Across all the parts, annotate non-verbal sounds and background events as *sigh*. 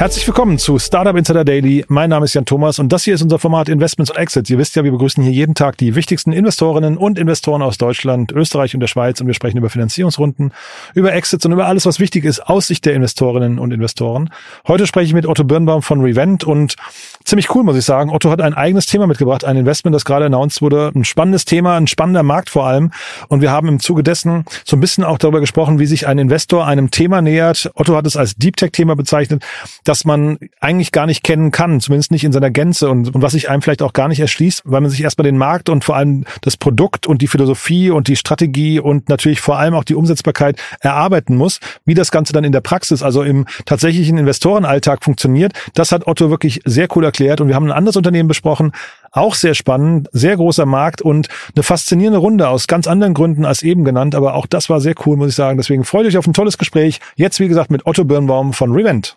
Herzlich willkommen zu Startup Insider Daily. Mein Name ist Jan Thomas und das hier ist unser Format Investments und Exits. Ihr wisst ja, wir begrüßen hier jeden Tag die wichtigsten Investorinnen und Investoren aus Deutschland, Österreich und der Schweiz und wir sprechen über Finanzierungsrunden, über Exits und über alles, was wichtig ist aus Sicht der Investorinnen und Investoren. Heute spreche ich mit Otto Birnbaum von Revent und ziemlich cool, muss ich sagen. Otto hat ein eigenes Thema mitgebracht, ein Investment, das gerade announced wurde. Ein spannendes Thema, ein spannender Markt vor allem. Und wir haben im Zuge dessen so ein bisschen auch darüber gesprochen, wie sich ein Investor einem Thema nähert. Otto hat es als Deep Tech Thema bezeichnet, das man eigentlich gar nicht kennen kann, zumindest nicht in seiner Gänze und, und was sich einem vielleicht auch gar nicht erschließt, weil man sich erstmal den Markt und vor allem das Produkt und die Philosophie und die Strategie und natürlich vor allem auch die Umsetzbarkeit erarbeiten muss, wie das Ganze dann in der Praxis, also im tatsächlichen Investorenalltag funktioniert. Das hat Otto wirklich sehr cool erklärt und wir haben ein anderes Unternehmen besprochen, auch sehr spannend, sehr großer Markt und eine faszinierende Runde aus ganz anderen Gründen als eben genannt, aber auch das war sehr cool, muss ich sagen. Deswegen freut euch auf ein tolles Gespräch. Jetzt, wie gesagt, mit Otto Birnbaum von Revent.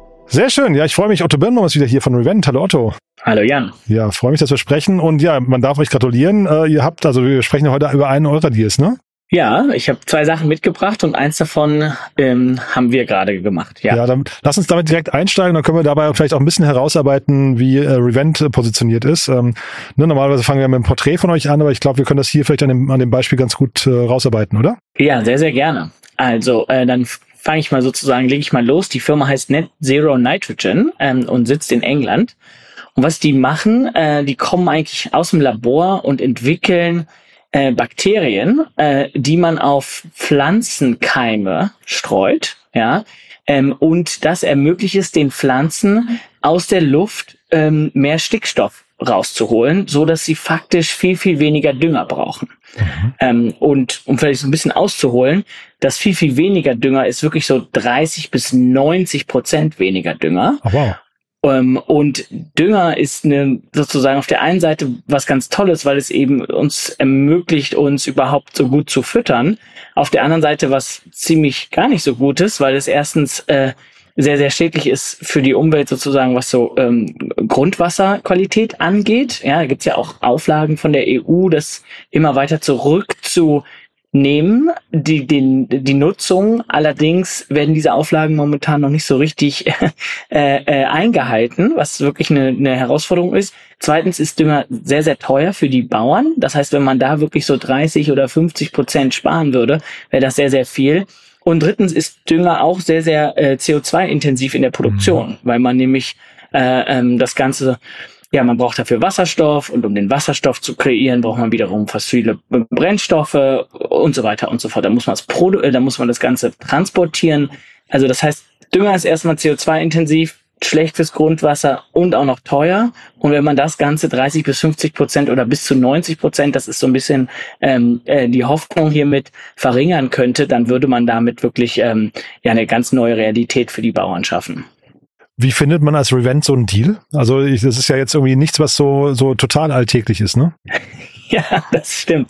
Sehr schön. Ja, ich freue mich. Otto Birnbaum ist wieder hier von Revent. Hallo Otto. Hallo Jan. Ja, freue mich, dass wir sprechen. Und ja, man darf euch gratulieren. Äh, ihr habt, also wir sprechen heute über einen eurer Deals, ne? Ja, ich habe zwei Sachen mitgebracht und eins davon ähm, haben wir gerade gemacht. Ja. ja, dann lass uns damit direkt einsteigen. Dann können wir dabei vielleicht auch ein bisschen herausarbeiten, wie äh, Revent positioniert ist. Ähm, ne, normalerweise fangen wir mit einem Porträt von euch an, aber ich glaube, wir können das hier vielleicht an dem, an dem Beispiel ganz gut äh, rausarbeiten, oder? Ja, sehr, sehr gerne. Also äh, dann fange ich mal sozusagen, lege ich mal los. Die Firma heißt Net Zero Nitrogen ähm, und sitzt in England. Und was die machen, äh, die kommen eigentlich aus dem Labor und entwickeln äh, Bakterien, äh, die man auf Pflanzenkeime streut, ja, ähm, und das ermöglicht es den Pflanzen aus der Luft ähm, mehr Stickstoff rauszuholen, so dass sie faktisch viel viel weniger Dünger brauchen. Mhm. Ähm, und um vielleicht so ein bisschen auszuholen, das viel viel weniger Dünger ist wirklich so 30 bis 90 Prozent weniger Dünger. Oh, wow. Ähm, und Dünger ist eine, sozusagen auf der einen Seite was ganz Tolles, weil es eben uns ermöglicht, uns überhaupt so gut zu füttern. Auf der anderen Seite was ziemlich gar nicht so Gutes, weil es erstens äh, sehr, sehr schädlich ist für die Umwelt sozusagen, was so ähm, Grundwasserqualität angeht. Ja, da gibt's ja auch Auflagen von der EU, das immer weiter zurück zu nehmen, die, den, die Nutzung. Allerdings werden diese Auflagen momentan noch nicht so richtig *laughs* äh, äh, eingehalten, was wirklich eine, eine Herausforderung ist. Zweitens ist Dünger sehr, sehr teuer für die Bauern. Das heißt, wenn man da wirklich so 30 oder 50 Prozent sparen würde, wäre das sehr, sehr viel. Und drittens ist Dünger auch sehr, sehr äh, CO2-intensiv in der Produktion, mhm. weil man nämlich äh, ähm, das Ganze ja, man braucht dafür Wasserstoff und um den Wasserstoff zu kreieren, braucht man wiederum fossile Brennstoffe und so weiter und so fort. Da muss man das, Produ äh, da muss man das Ganze transportieren. Also das heißt, Dünger ist erstmal CO2-intensiv, schlecht fürs Grundwasser und auch noch teuer. Und wenn man das Ganze 30 bis 50 Prozent oder bis zu 90 Prozent, das ist so ein bisschen ähm, äh, die Hoffnung hiermit verringern könnte, dann würde man damit wirklich ähm, ja eine ganz neue Realität für die Bauern schaffen. Wie findet man als Revent so einen Deal? Also ich, das ist ja jetzt irgendwie nichts, was so, so total alltäglich ist, ne? *laughs* ja, das stimmt.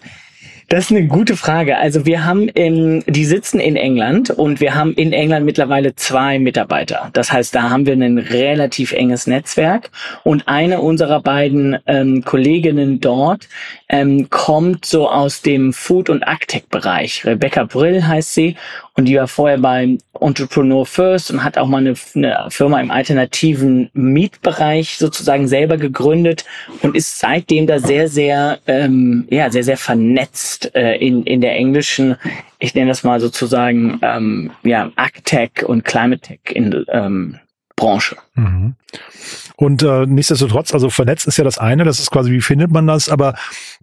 Das ist eine gute Frage. Also wir haben, ähm, die sitzen in England und wir haben in England mittlerweile zwei Mitarbeiter. Das heißt, da haben wir ein relativ enges Netzwerk und eine unserer beiden ähm, Kolleginnen dort ähm, kommt so aus dem Food- und Agtech-Bereich. Rebecca Brill heißt sie und die war vorher bei Entrepreneur First und hat auch mal eine, eine Firma im alternativen Mietbereich sozusagen selber gegründet und ist seitdem da sehr, sehr, ähm, ja, sehr, sehr vernetzt äh, in, in der englischen, ich nenne das mal sozusagen, ähm, ja, Agtech und Climate Tech in, ähm, Branche. Mhm. Und äh, nichtsdestotrotz, also vernetzt ist ja das eine, das ist quasi, wie findet man das, aber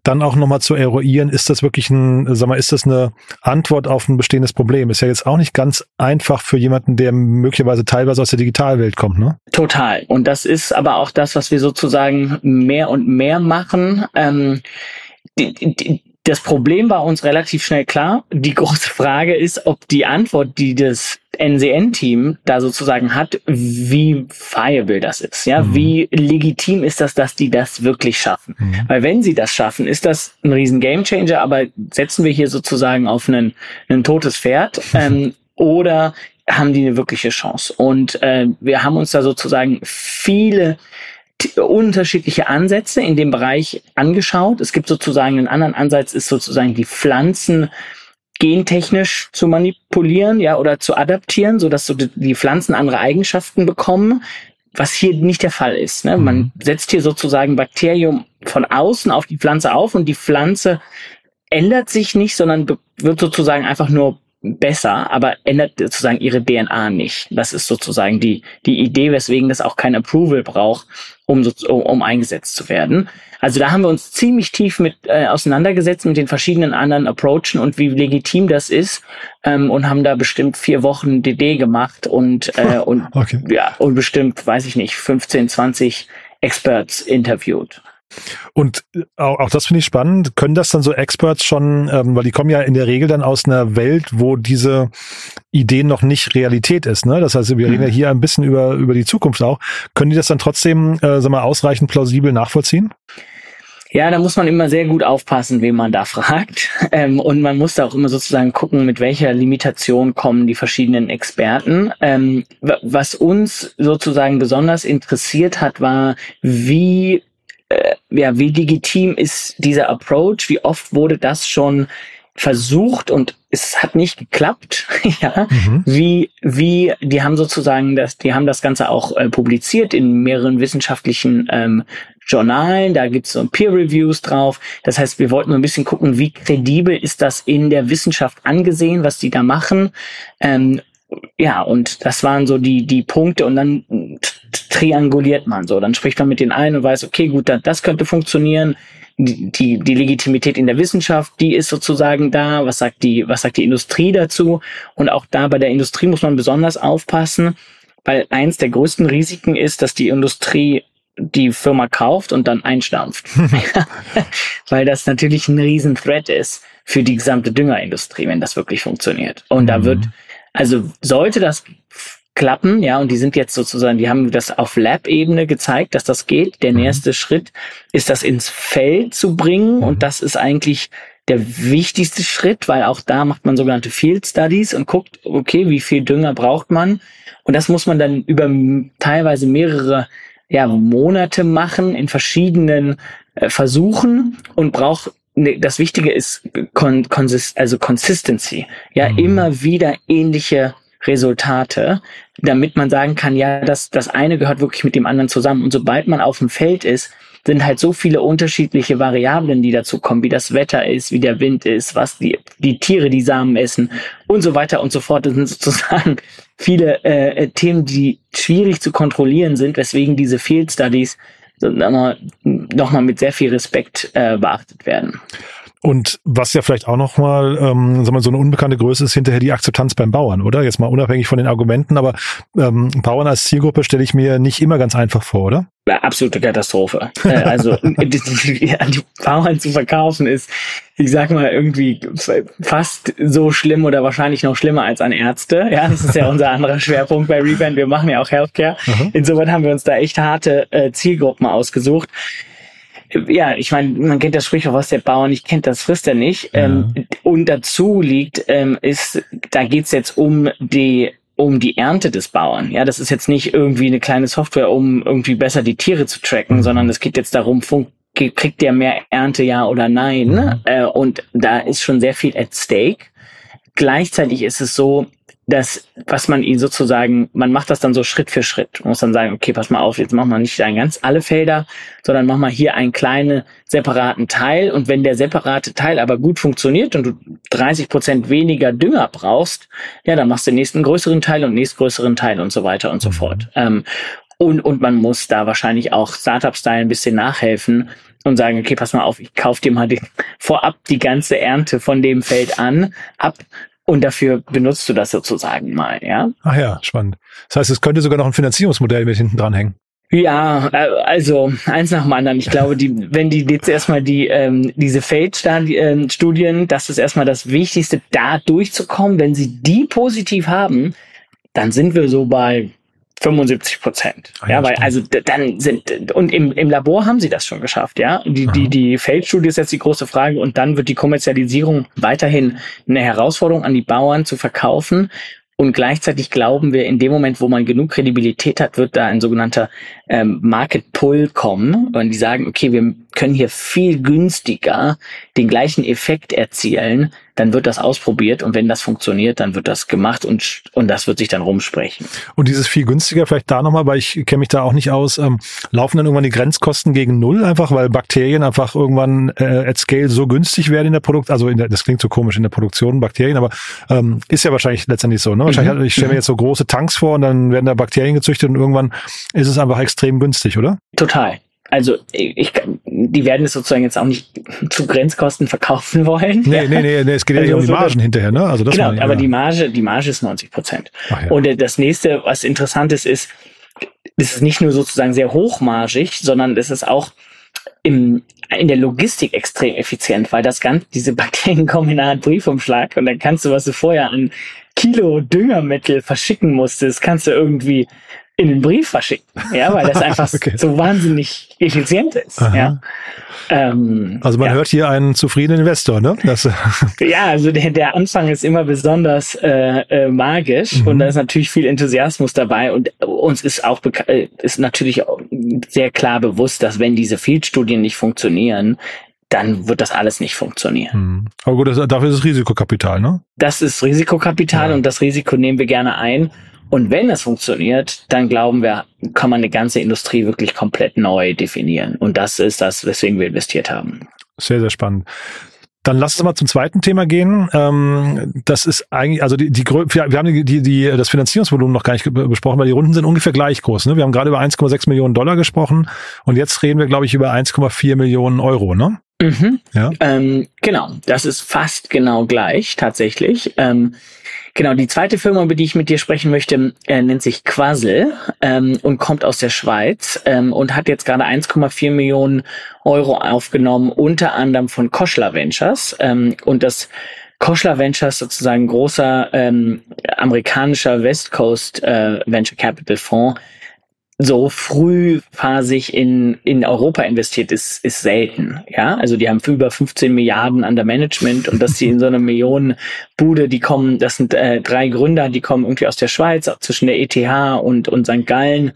dann auch nochmal zu eruieren, ist das wirklich ein, sag mal, ist das eine Antwort auf ein bestehendes Problem? Ist ja jetzt auch nicht ganz einfach für jemanden, der möglicherweise teilweise aus der Digitalwelt kommt, ne? Total. Und das ist aber auch das, was wir sozusagen mehr und mehr machen. Ähm, die, die, das Problem war uns relativ schnell klar. Die große Frage ist, ob die Antwort, die das NCN-Team da sozusagen hat, wie viable das ist. Ja, mhm. wie legitim ist das, dass die das wirklich schaffen? Mhm. Weil wenn sie das schaffen, ist das ein riesen Gamechanger. Aber setzen wir hier sozusagen auf einen, ein totes Pferd *laughs* ähm, oder haben die eine wirkliche Chance? Und äh, wir haben uns da sozusagen viele unterschiedliche Ansätze in dem Bereich angeschaut. Es gibt sozusagen einen anderen Ansatz, ist sozusagen die Pflanzen gentechnisch zu manipulieren, ja, oder zu adaptieren, so dass so die Pflanzen andere Eigenschaften bekommen, was hier nicht der Fall ist. Ne? Man mhm. setzt hier sozusagen Bakterium von außen auf die Pflanze auf und die Pflanze ändert sich nicht, sondern wird sozusagen einfach nur besser, aber ändert sozusagen ihre DNA nicht. Das ist sozusagen die, die Idee, weswegen das auch kein Approval braucht, um, so, um, um eingesetzt zu werden. Also da haben wir uns ziemlich tief mit äh, auseinandergesetzt mit den verschiedenen anderen Approachen und wie legitim das ist ähm, und haben da bestimmt vier Wochen DD gemacht und äh, *laughs* und okay. ja und bestimmt weiß ich nicht 15 20 Experts interviewt. Und äh, auch, auch das finde ich spannend. Können das dann so Experts schon, ähm, weil die kommen ja in der Regel dann aus einer Welt, wo diese Idee noch nicht Realität ist. Ne? Das heißt, wir reden ja mhm. hier ein bisschen über, über die Zukunft auch. Können die das dann trotzdem, äh, sag mal, ausreichend plausibel nachvollziehen? Ja, da muss man immer sehr gut aufpassen, wen man da *laughs* fragt. Ähm, und man muss da auch immer sozusagen gucken, mit welcher Limitation kommen die verschiedenen Experten. Ähm, was uns sozusagen besonders interessiert hat, war, wie ja, wie legitim ist dieser Approach? Wie oft wurde das schon versucht und es hat nicht geklappt. *laughs* ja, mhm. wie wie die haben sozusagen das, die haben das Ganze auch äh, publiziert in mehreren wissenschaftlichen ähm, Journalen. Da gibt's so Peer Reviews drauf. Das heißt, wir wollten so ein bisschen gucken, wie kredibel ist das in der Wissenschaft angesehen, was die da machen. Ähm, ja, und das waren so die, die Punkte und dann trianguliert man so. Dann spricht man mit den einen und weiß, okay, gut, das könnte funktionieren. Die, die, die Legitimität in der Wissenschaft, die ist sozusagen da. Was sagt die, was sagt die Industrie dazu? Und auch da bei der Industrie muss man besonders aufpassen, weil eins der größten Risiken ist, dass die Industrie die Firma kauft und dann einstampft. *laughs* *laughs* weil das natürlich ein riesen Threat ist für die gesamte Düngerindustrie, wenn das wirklich funktioniert. Und mhm. da wird, also sollte das klappen, ja, und die sind jetzt sozusagen, die haben das auf Lab-Ebene gezeigt, dass das geht. Der mhm. nächste Schritt ist, das ins Feld zu bringen, mhm. und das ist eigentlich der wichtigste Schritt, weil auch da macht man sogenannte Field Studies und guckt, okay, wie viel Dünger braucht man? Und das muss man dann über teilweise mehrere ja, Monate machen in verschiedenen äh, Versuchen und braucht ne, das Wichtige ist Con Consist also Consistency. Ja, mhm. immer wieder ähnliche Resultate, damit man sagen kann, ja, das, das eine gehört wirklich mit dem anderen zusammen. Und sobald man auf dem Feld ist, sind halt so viele unterschiedliche Variablen, die dazu kommen, wie das Wetter ist, wie der Wind ist, was die, die Tiere die Samen essen und so weiter und so fort. Das sind sozusagen *laughs* viele äh, Themen, die schwierig zu kontrollieren sind, weswegen diese Field Studies nochmal noch mit sehr viel Respekt äh, beachtet werden. Und was ja vielleicht auch nochmal ähm, sagen wir, so eine unbekannte Größe ist, hinterher die Akzeptanz beim Bauern, oder? Jetzt mal unabhängig von den Argumenten, aber ähm, Bauern als Zielgruppe stelle ich mir nicht immer ganz einfach vor, oder? Ja, absolute Katastrophe. Äh, also *laughs* die, die Bauern zu verkaufen ist, ich sag mal, irgendwie fast so schlimm oder wahrscheinlich noch schlimmer als an Ärzte. Ja, das ist ja *laughs* unser anderer Schwerpunkt bei Reband. Wir machen ja auch Healthcare. Mhm. Insoweit haben wir uns da echt harte äh, Zielgruppen ausgesucht ja, ich meine, man kennt das Sprichwort, was der Bauer nicht kennt, das frisst er nicht. Ja. Ähm, und dazu liegt, ähm, ist, da geht's jetzt um die um die Ernte des Bauern. Ja, das ist jetzt nicht irgendwie eine kleine Software, um irgendwie besser die Tiere zu tracken, mhm. sondern es geht jetzt darum, kriegt der mehr Ernte, ja oder nein? Mhm. Äh, und da ist schon sehr viel at stake. gleichzeitig ist es so, dass, was man ihn sozusagen, man macht das dann so Schritt für Schritt. Man muss dann sagen, okay, pass mal auf, jetzt machen wir nicht ein ganz alle Felder, sondern mach mal hier einen kleinen separaten Teil. Und wenn der separate Teil aber gut funktioniert und du 30 Prozent weniger Dünger brauchst, ja, dann machst du den nächsten größeren Teil und nächstgrößeren Teil und so weiter und so mhm. fort. Ähm, und, und man muss da wahrscheinlich auch Startup-Style ein bisschen nachhelfen und sagen, okay, pass mal auf, ich kauf dir mal den, vorab die ganze Ernte von dem Feld an, ab, und dafür benutzt du das sozusagen mal, ja. Ach ja, spannend. Das heißt, es könnte sogar noch ein Finanzierungsmodell mit hinten dranhängen. Ja, äh, also eins nach dem anderen. Ich glaube, die, *laughs* wenn die jetzt erstmal die ähm, diese Feldstudien, das ist erstmal das Wichtigste, da durchzukommen. Wenn sie die positiv haben, dann sind wir so bei 75 Prozent. Ah, ja, ja weil also dann sind und im, im Labor haben sie das schon geschafft, ja. Die, die, die Feldstudie ist jetzt die große Frage und dann wird die Kommerzialisierung weiterhin eine Herausforderung an die Bauern zu verkaufen. Und gleichzeitig glauben wir, in dem Moment, wo man genug Kredibilität hat, wird da ein sogenannter ähm, Market Pull kommen. Und die sagen, okay, wir können hier viel günstiger den gleichen Effekt erzielen, dann wird das ausprobiert und wenn das funktioniert, dann wird das gemacht und, und das wird sich dann rumsprechen. Und dieses viel günstiger, vielleicht da nochmal, weil ich kenne mich da auch nicht aus, ähm, laufen dann irgendwann die Grenzkosten gegen Null einfach, weil Bakterien einfach irgendwann äh, at scale so günstig werden in der Produktion, also in der, das klingt so komisch in der Produktion, Bakterien, aber ähm, ist ja wahrscheinlich letztendlich so. Ne? Wahrscheinlich, mhm. ich stelle mir jetzt so große Tanks vor und dann werden da Bakterien gezüchtet und irgendwann ist es einfach extrem günstig, oder? Total also ich, die werden es sozusagen jetzt auch nicht *laughs* zu Grenzkosten verkaufen wollen. Nee, nee, nee, nee es geht also ja um die Margen hinterher, ne? Also das genau, ich, aber ja. die Marge, die Marge ist 90 Prozent. Ja. Und das nächste, was interessant ist, ist, es ist nicht nur sozusagen sehr hochmargig, sondern es ist auch im, in der Logistik extrem effizient, weil das Ganze, diese *laughs* Bakterien kommen in eine Art Briefumschlag und dann kannst du, was du vorher an Kilo Düngermittel verschicken musstest, kannst du irgendwie in den Brief verschicken, ja, weil das *laughs* einfach okay. so wahnsinnig effizient ist. Ja. Ähm, also man ja. hört hier einen zufriedenen Investor, ne? Das *laughs* *laughs* ja, also der, der Anfang ist immer besonders äh, äh, magisch mhm. und da ist natürlich viel Enthusiasmus dabei und uns ist auch äh, ist natürlich auch sehr klar bewusst, dass wenn diese Field-Studien nicht funktionieren, dann wird das alles nicht funktionieren. Mhm. Aber gut, das, dafür ist es Risikokapital, ne? Das ist Risikokapital ja. und das Risiko nehmen wir gerne ein. Und wenn es funktioniert, dann glauben wir, kann man eine ganze Industrie wirklich komplett neu definieren. Und das ist das, weswegen wir investiert haben. Sehr, sehr spannend. Dann lass uns mal zum zweiten Thema gehen. Ähm, das ist eigentlich, also die, die wir haben die, die, die, das Finanzierungsvolumen noch gar nicht besprochen, weil die Runden sind ungefähr gleich groß. Ne? Wir haben gerade über 1,6 Millionen Dollar gesprochen und jetzt reden wir, glaube ich, über 1,4 Millionen Euro, ne? Mhm. Ja. Ähm, genau, das ist fast genau gleich tatsächlich. Ähm, Genau, die zweite Firma, über die ich mit dir sprechen möchte, äh, nennt sich Quasel ähm, und kommt aus der Schweiz ähm, und hat jetzt gerade 1,4 Millionen Euro aufgenommen, unter anderem von Koschler Ventures. Ähm, und das Koschler Ventures sozusagen großer ähm, amerikanischer West Coast äh, Venture Capital Fonds, so frühphasig in, in Europa investiert ist, ist selten. Ja, also die haben über 15 Milliarden an der Management und dass die in so eine *laughs* Millionenbude, die kommen, das sind äh, drei Gründer, die kommen irgendwie aus der Schweiz, auch zwischen der ETH und, und St. Gallen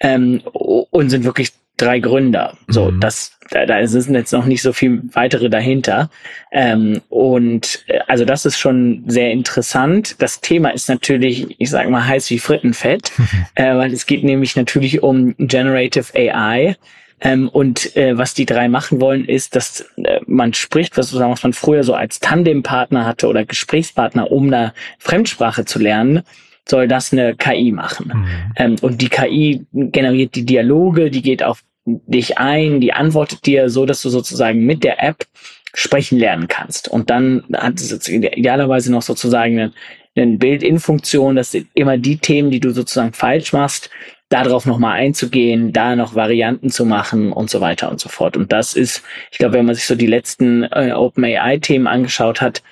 ähm, und sind wirklich drei Gründer. So, mhm. das, da, da sind jetzt noch nicht so viel weitere dahinter. Ähm, und äh, also das ist schon sehr interessant. Das Thema ist natürlich, ich sage mal, heiß wie Frittenfett, *laughs* äh, weil es geht nämlich natürlich um Generative AI. Ähm, und äh, was die drei machen wollen, ist, dass äh, man spricht, was, was man früher so als Tandempartner hatte oder Gesprächspartner, um eine Fremdsprache zu lernen soll das eine KI machen. Mhm. Ähm, und die KI generiert die Dialoge, die geht auf dich ein, die antwortet dir so, dass du sozusagen mit der App sprechen lernen kannst. Und dann hat es idealerweise noch sozusagen eine, eine Bild-in-Funktion, dass immer die Themen, die du sozusagen falsch machst, darauf nochmal einzugehen, da noch Varianten zu machen und so weiter und so fort. Und das ist, ich glaube, wenn man sich so die letzten äh, OpenAI-Themen angeschaut hat,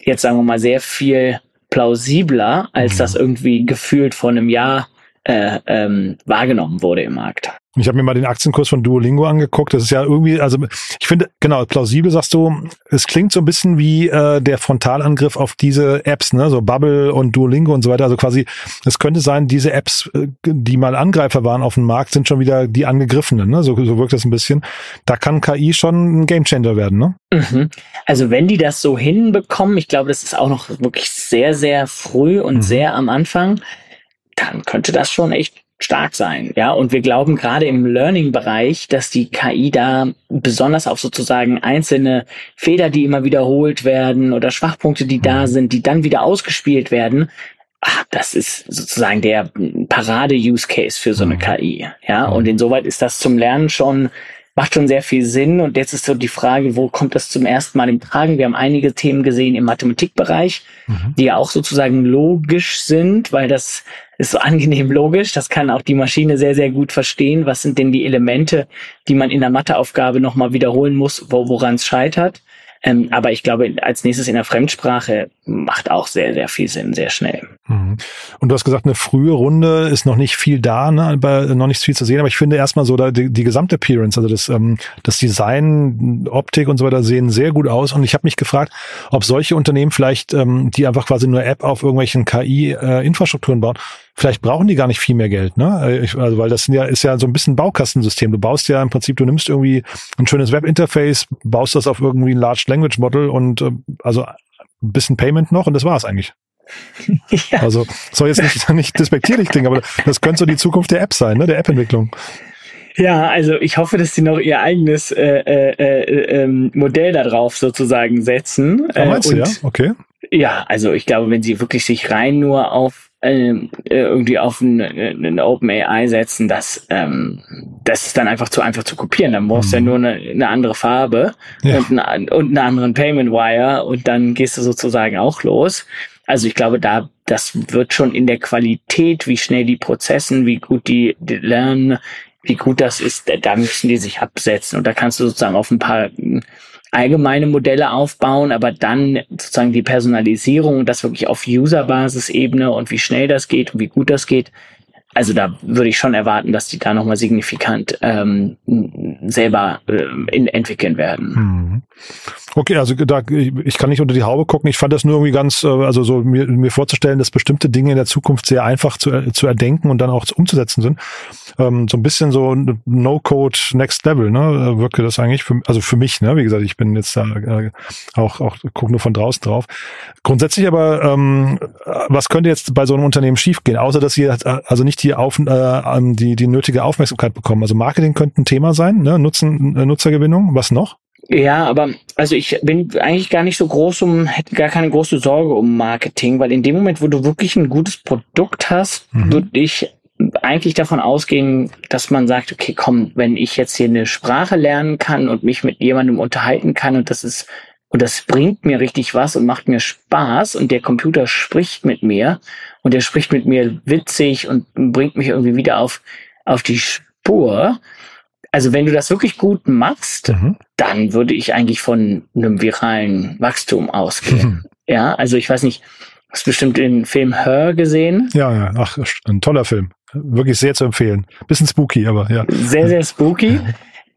jetzt sagen wir mal sehr viel plausibler, als mhm. das irgendwie gefühlt vor einem Jahr äh, ähm, wahrgenommen wurde im Markt. Ich habe mir mal den Aktienkurs von Duolingo angeguckt. Das ist ja irgendwie, also ich finde, genau, plausibel sagst du, es klingt so ein bisschen wie äh, der Frontalangriff auf diese Apps, ne? So Bubble und Duolingo und so weiter. Also quasi, es könnte sein, diese Apps, äh, die mal Angreifer waren auf dem Markt, sind schon wieder die angegriffenen, ne? So, so wirkt das ein bisschen. Da kann KI schon ein Gamechanger werden, ne? Mhm. Also wenn die das so hinbekommen, ich glaube, das ist auch noch wirklich sehr, sehr früh und mhm. sehr am Anfang, dann könnte das schon echt stark sein. Ja, und wir glauben gerade im Learning-Bereich, dass die KI da besonders auf sozusagen einzelne Fehler, die immer wiederholt werden oder Schwachpunkte, die da mhm. sind, die dann wieder ausgespielt werden, ach, das ist sozusagen der Parade-Use-Case für so eine mhm. KI. Ja, und insoweit ist das zum Lernen schon macht schon sehr viel Sinn. Und jetzt ist so die Frage, wo kommt das zum ersten Mal im Tragen? Wir haben einige Themen gesehen im Mathematikbereich, mhm. die ja auch sozusagen logisch sind, weil das ist so angenehm logisch. Das kann auch die Maschine sehr, sehr gut verstehen. Was sind denn die Elemente, die man in der Matheaufgabe nochmal wiederholen muss, wo, woran es scheitert? Ähm, aber ich glaube, als nächstes in der Fremdsprache macht auch sehr, sehr viel Sinn, sehr schnell. Mhm. Und du hast gesagt, eine frühe Runde ist noch nicht viel da, ne? aber noch nicht viel zu sehen. Aber ich finde erstmal so, da die, die gesamte also das, ähm, das Design, Optik und so weiter sehen sehr gut aus. Und ich habe mich gefragt, ob solche Unternehmen vielleicht, ähm, die einfach quasi nur App auf irgendwelchen KI-Infrastrukturen äh, bauen, vielleicht brauchen die gar nicht viel mehr Geld, ne? Äh, also, weil das ja, ist ja so ein bisschen Baukastensystem. Du baust ja im Prinzip, du nimmst irgendwie ein schönes Webinterface, baust das auf irgendwie ein Large Language Model und äh, also ein bisschen Payment noch und das war's eigentlich. *laughs* Ja. Also soll jetzt nicht, *laughs* nicht despektierlich klingen, aber das könnte so die Zukunft der App sein, ne? Der App-Entwicklung. Ja, also ich hoffe, dass sie noch ihr eigenes äh, äh, äh, ähm, Modell darauf sozusagen setzen. Ah, meinst du, ja? Okay. Ja, also ich glaube, wenn sie wirklich sich rein nur auf ähm, äh, irgendwie auf eine, eine Open AI setzen, das, ähm, das ist dann einfach zu einfach zu kopieren. Dann brauchst du mhm. ja nur eine, eine andere Farbe ja. und, eine, und einen anderen Payment Wire und dann gehst du sozusagen auch los. Also ich glaube, da das wird schon in der Qualität, wie schnell die Prozessen, wie gut die, die lernen, wie gut das ist, da müssen die sich absetzen und da kannst du sozusagen auf ein paar allgemeine Modelle aufbauen, aber dann sozusagen die Personalisierung, das wirklich auf User-Basis-Ebene und wie schnell das geht und wie gut das geht, also da würde ich schon erwarten, dass die da nochmal signifikant ähm, selber äh, in, entwickeln werden. Mhm. Okay, also da, ich kann nicht unter die Haube gucken. Ich fand das nur irgendwie ganz, äh, also so mir, mir vorzustellen, dass bestimmte Dinge in der Zukunft sehr einfach zu, zu erdenken und dann auch umzusetzen sind. Ähm, so ein bisschen so No-Code Next Level, ne? Wirkte das eigentlich für, also für mich, ne? Wie gesagt, ich bin jetzt da äh, auch, auch gucke nur von draußen drauf. Grundsätzlich aber, ähm, was könnte jetzt bei so einem Unternehmen schiefgehen, außer dass sie also nicht die, auf, äh, die, die nötige Aufmerksamkeit bekommen. Also Marketing könnte ein Thema sein, ne? Nutzen, äh, Nutzergewinnung. Was noch? Ja, aber also ich bin eigentlich gar nicht so groß um, hätte gar keine große Sorge um Marketing, weil in dem Moment, wo du wirklich ein gutes Produkt hast, mhm. würde ich eigentlich davon ausgehen, dass man sagt, okay, komm, wenn ich jetzt hier eine Sprache lernen kann und mich mit jemandem unterhalten kann und das ist und das bringt mir richtig was und macht mir Spaß und der Computer spricht mit mir und der spricht mit mir witzig und bringt mich irgendwie wieder auf, auf die Spur. Also wenn du das wirklich gut machst, mhm. dann würde ich eigentlich von einem viralen Wachstum ausgehen. Mhm. Ja, also ich weiß nicht, hast bestimmt den Film Her gesehen? Ja, ja, ach, ein toller Film. Wirklich sehr zu empfehlen. Bisschen spooky, aber ja. Sehr, sehr spooky.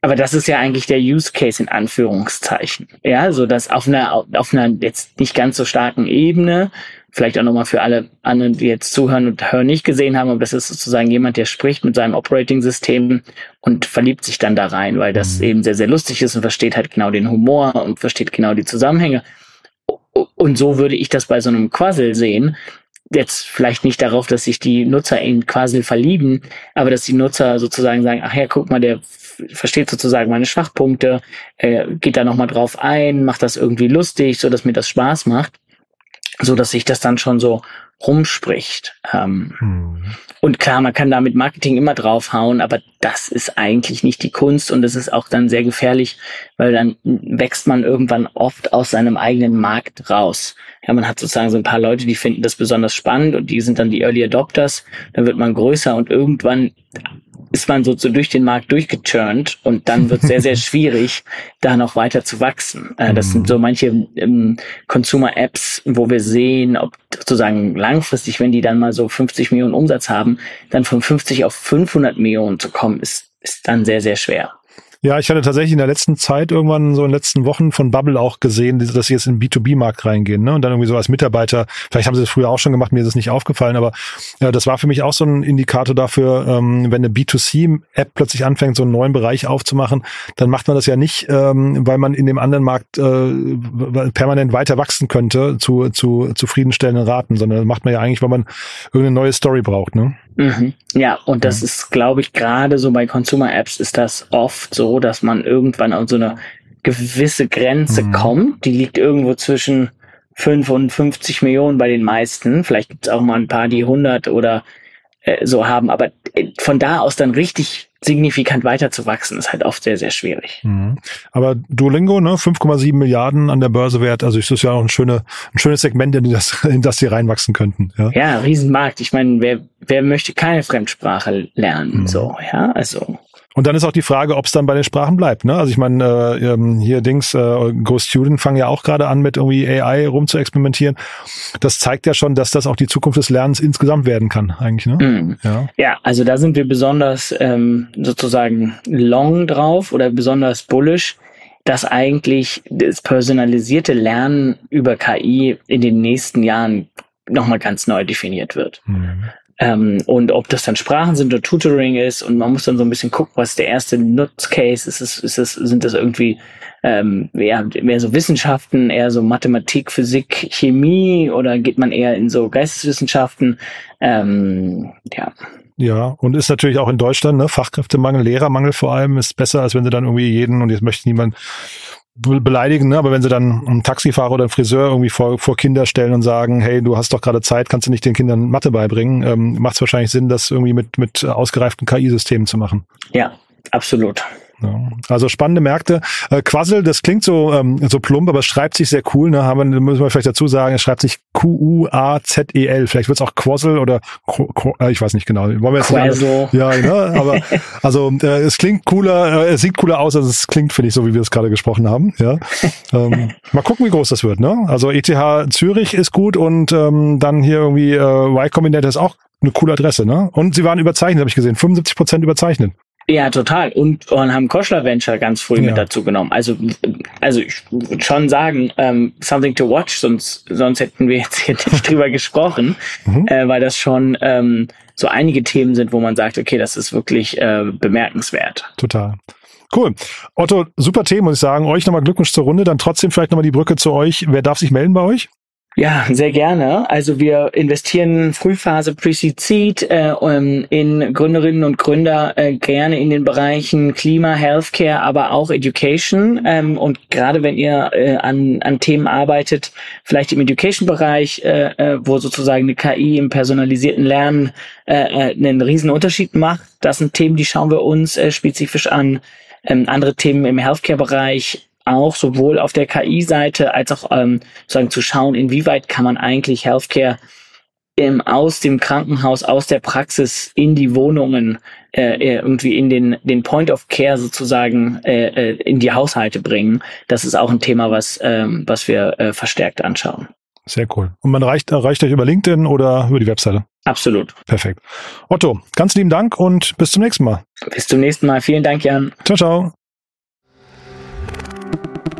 Aber das ist ja eigentlich der Use Case in Anführungszeichen. Ja, so dass auf einer, auf einer jetzt nicht ganz so starken Ebene, vielleicht auch nochmal für alle anderen, die jetzt zuhören und hören nicht gesehen haben, aber das ist sozusagen jemand, der spricht mit seinem Operating-System und verliebt sich dann da rein, weil das mhm. eben sehr, sehr lustig ist und versteht halt genau den Humor und versteht genau die Zusammenhänge. Und so würde ich das bei so einem Quassel sehen, jetzt vielleicht nicht darauf, dass sich die Nutzer in Quasel verlieben, aber dass die Nutzer sozusagen sagen, ach ja, guck mal, der versteht sozusagen meine Schwachpunkte, äh, geht da nochmal drauf ein, macht das irgendwie lustig, so dass mir das Spaß macht, so dass sich das dann schon so rumspricht. Ähm, hm. Und klar, man kann da mit Marketing immer draufhauen, aber das ist eigentlich nicht die Kunst und es ist auch dann sehr gefährlich, weil dann wächst man irgendwann oft aus seinem eigenen Markt raus. Ja, man hat sozusagen so ein paar Leute, die finden das besonders spannend und die sind dann die Early Adopters. Dann wird man größer und irgendwann ist man so, so durch den Markt durchgechurnt und dann wird es sehr, sehr *laughs* schwierig, da noch weiter zu wachsen. Äh, das sind so manche ähm, Consumer-Apps, wo wir sehen, ob sozusagen langfristig, wenn die dann mal so 50 Millionen Umsatz haben, dann von 50 auf 500 Millionen zu kommen, ist, ist dann sehr, sehr schwer. Ja, ich hatte tatsächlich in der letzten Zeit irgendwann so in den letzten Wochen von Bubble auch gesehen, dass sie jetzt in den B2B-Markt reingehen, ne? Und dann irgendwie so als Mitarbeiter, vielleicht haben sie das früher auch schon gemacht, mir ist es nicht aufgefallen, aber ja, das war für mich auch so ein Indikator dafür, ähm, wenn eine B2C-App plötzlich anfängt, so einen neuen Bereich aufzumachen, dann macht man das ja nicht, ähm, weil man in dem anderen Markt äh, permanent weiter wachsen könnte zu, zu zufriedenstellenden Raten, sondern macht man ja eigentlich, weil man irgendeine neue Story braucht, ne? Mhm. Ja, und das ja. ist, glaube ich, gerade so bei Consumer-Apps ist das oft so, dass man irgendwann an so eine gewisse Grenze mhm. kommt. Die liegt irgendwo zwischen 5 und 50 Millionen bei den meisten. Vielleicht gibt es auch mal ein paar, die 100 oder äh, so haben. Aber äh, von da aus dann richtig signifikant weiter zu wachsen, ist halt oft sehr, sehr schwierig. Mhm. Aber Duolingo, ne, 5,7 Milliarden an der Börse wert, also ist das ja auch ein, schöne, ein schönes Segment, in das, *laughs* in das sie reinwachsen könnten. Ja, ja Riesenmarkt. Ich meine, wer, wer möchte keine Fremdsprache lernen? Mhm. So, ja, also und dann ist auch die Frage, ob es dann bei den Sprachen bleibt. Ne? Also ich meine, äh, ähm, hier Dings, äh, Go Student fangen ja auch gerade an, mit irgendwie AI rum zu experimentieren. Das zeigt ja schon, dass das auch die Zukunft des Lernens insgesamt werden kann, eigentlich. Ne? Mm. Ja. ja, also da sind wir besonders ähm, sozusagen long drauf oder besonders bullish, dass eigentlich das personalisierte Lernen über KI in den nächsten Jahren nochmal ganz neu definiert wird. Mhm. Ähm, und ob das dann Sprachen sind oder Tutoring ist und man muss dann so ein bisschen gucken, was der erste Nutzcase ist. Es, ist es, sind das irgendwie ähm, eher, mehr so Wissenschaften, eher so Mathematik, Physik, Chemie oder geht man eher in so Geisteswissenschaften? Ähm, ja. Ja, und ist natürlich auch in Deutschland, ne, Fachkräftemangel, Lehrermangel vor allem, ist besser, als wenn sie dann irgendwie jeden, und jetzt möchte niemand beleidigen, ne? aber wenn sie dann einen Taxifahrer oder einen Friseur irgendwie vor, vor Kinder stellen und sagen, hey, du hast doch gerade Zeit, kannst du nicht den Kindern Mathe beibringen, ähm, macht es wahrscheinlich Sinn, das irgendwie mit, mit ausgereiften KI-Systemen zu machen. Ja, absolut. Ja. Also spannende Märkte. Äh, Quassel, das klingt so ähm, so plump, aber es schreibt sich sehr cool. Ne? Haben wir, müssen wir vielleicht dazu sagen, es schreibt sich Q-U-A-Z-E-L. Vielleicht wird es auch Quassel oder Qu Qu äh, ich weiß nicht genau. Wollen wir jetzt Quassel. Ja, ne? aber *laughs* also äh, es klingt cooler, äh, es sieht cooler aus, als es klingt, finde ich, so wie wir es gerade gesprochen haben. Ja. *laughs* ähm, mal gucken, wie groß das wird. Ne? Also ETH Zürich ist gut und ähm, dann hier irgendwie äh, Y Combinator ist auch eine coole Adresse, ne? Und sie waren überzeichnet, habe ich gesehen. 75 Prozent überzeichnet. Ja, total. Und, und haben Koschler Venture ganz früh ja. mit dazu genommen. Also, also ich würde schon sagen, ähm, something to watch, sonst, sonst hätten wir jetzt hier nicht *laughs* drüber gesprochen, mhm. äh, weil das schon ähm, so einige Themen sind, wo man sagt, okay, das ist wirklich äh, bemerkenswert. Total. Cool. Otto, super Themen, muss ich sagen. Euch nochmal Glückwunsch zur Runde. Dann trotzdem vielleicht nochmal die Brücke zu euch. Wer darf sich melden bei euch? Ja, sehr gerne. Also wir investieren Frühphase Pre-Seed Seed äh, in Gründerinnen und Gründer äh, gerne in den Bereichen Klima, Healthcare, aber auch Education. Ähm, und gerade wenn ihr äh, an, an Themen arbeitet, vielleicht im Education-Bereich, äh, äh, wo sozusagen eine KI im personalisierten Lernen äh, äh, einen riesen Unterschied macht, das sind Themen, die schauen wir uns äh, spezifisch an. Ähm, andere Themen im Healthcare-Bereich auch sowohl auf der KI-Seite als auch ähm, sozusagen zu schauen, inwieweit kann man eigentlich Healthcare ähm, aus dem Krankenhaus, aus der Praxis in die Wohnungen, äh, äh, irgendwie in den, den Point of Care sozusagen äh, äh, in die Haushalte bringen. Das ist auch ein Thema, was, ähm, was wir äh, verstärkt anschauen. Sehr cool. Und man erreicht, erreicht euch über LinkedIn oder über die Webseite? Absolut. Perfekt. Otto, ganz lieben Dank und bis zum nächsten Mal. Bis zum nächsten Mal. Vielen Dank, Jan. Ciao, ciao.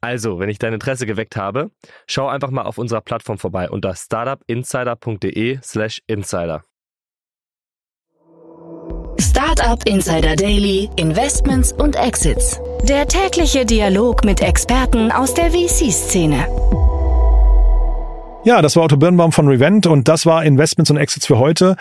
Also, wenn ich dein Interesse geweckt habe, schau einfach mal auf unserer Plattform vorbei unter startupinsider.de/slash insider. Startup Insider Daily, Investments und Exits. Der tägliche Dialog mit Experten aus der VC-Szene. Ja, das war Otto Birnbaum von Revent und das war Investments und Exits für heute.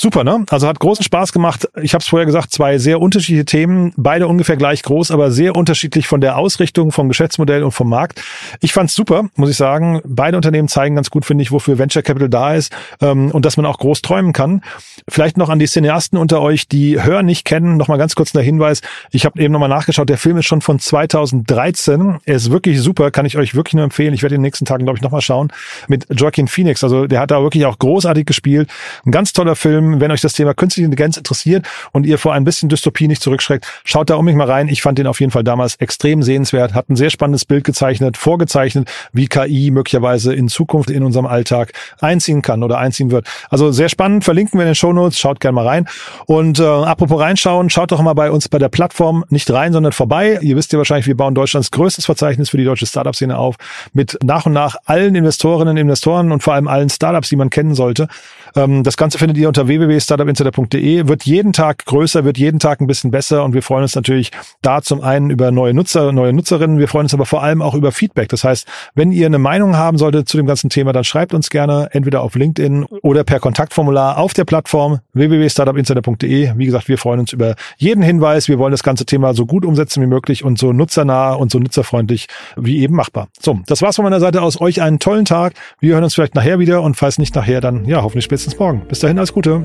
Super, ne? Also hat großen Spaß gemacht. Ich habe es vorher gesagt, zwei sehr unterschiedliche Themen, beide ungefähr gleich groß, aber sehr unterschiedlich von der Ausrichtung, vom Geschäftsmodell und vom Markt. Ich fand's super, muss ich sagen. Beide Unternehmen zeigen ganz gut, finde ich, wofür Venture Capital da ist ähm, und dass man auch groß träumen kann. Vielleicht noch an die Cineasten unter euch, die Hör nicht kennen, nochmal ganz kurz der Hinweis. Ich habe eben nochmal nachgeschaut, der Film ist schon von 2013. Er ist wirklich super, kann ich euch wirklich nur empfehlen. Ich werde in den nächsten Tagen, glaube ich, nochmal schauen. Mit Joaquin Phoenix. Also der hat da wirklich auch großartig gespielt. Ein ganz toller Film wenn euch das Thema künstliche Intelligenz interessiert und ihr vor ein bisschen Dystopie nicht zurückschreckt, schaut da um mich mal rein. Ich fand den auf jeden Fall damals extrem sehenswert, hat ein sehr spannendes Bild gezeichnet, vorgezeichnet, wie KI möglicherweise in Zukunft in unserem Alltag einziehen kann oder einziehen wird. Also sehr spannend, verlinken wir in den Shownotes, schaut gerne mal rein. Und äh, apropos reinschauen, schaut doch mal bei uns bei der Plattform nicht rein, sondern vorbei. Ihr wisst ja wahrscheinlich, wir bauen Deutschlands größtes Verzeichnis für die deutsche Startup-Szene auf, mit nach und nach allen Investorinnen, Investoren und vor allem allen Startups, die man kennen sollte. Ähm, das Ganze findet ihr unter www.startupinsider.de, wird jeden Tag größer, wird jeden Tag ein bisschen besser und wir freuen uns natürlich da zum einen über neue Nutzer, neue Nutzerinnen, wir freuen uns aber vor allem auch über Feedback. Das heißt, wenn ihr eine Meinung haben solltet zu dem ganzen Thema, dann schreibt uns gerne entweder auf LinkedIn oder per Kontaktformular auf der Plattform www.startupinsider.de. Wie gesagt, wir freuen uns über jeden Hinweis. Wir wollen das ganze Thema so gut umsetzen wie möglich und so nutzernah und so nutzerfreundlich wie eben machbar. So, das war's von meiner Seite aus. Euch einen tollen Tag. Wir hören uns vielleicht nachher wieder und falls nicht nachher, dann ja, hoffentlich spätestens morgen. Bis dahin, alles Gute.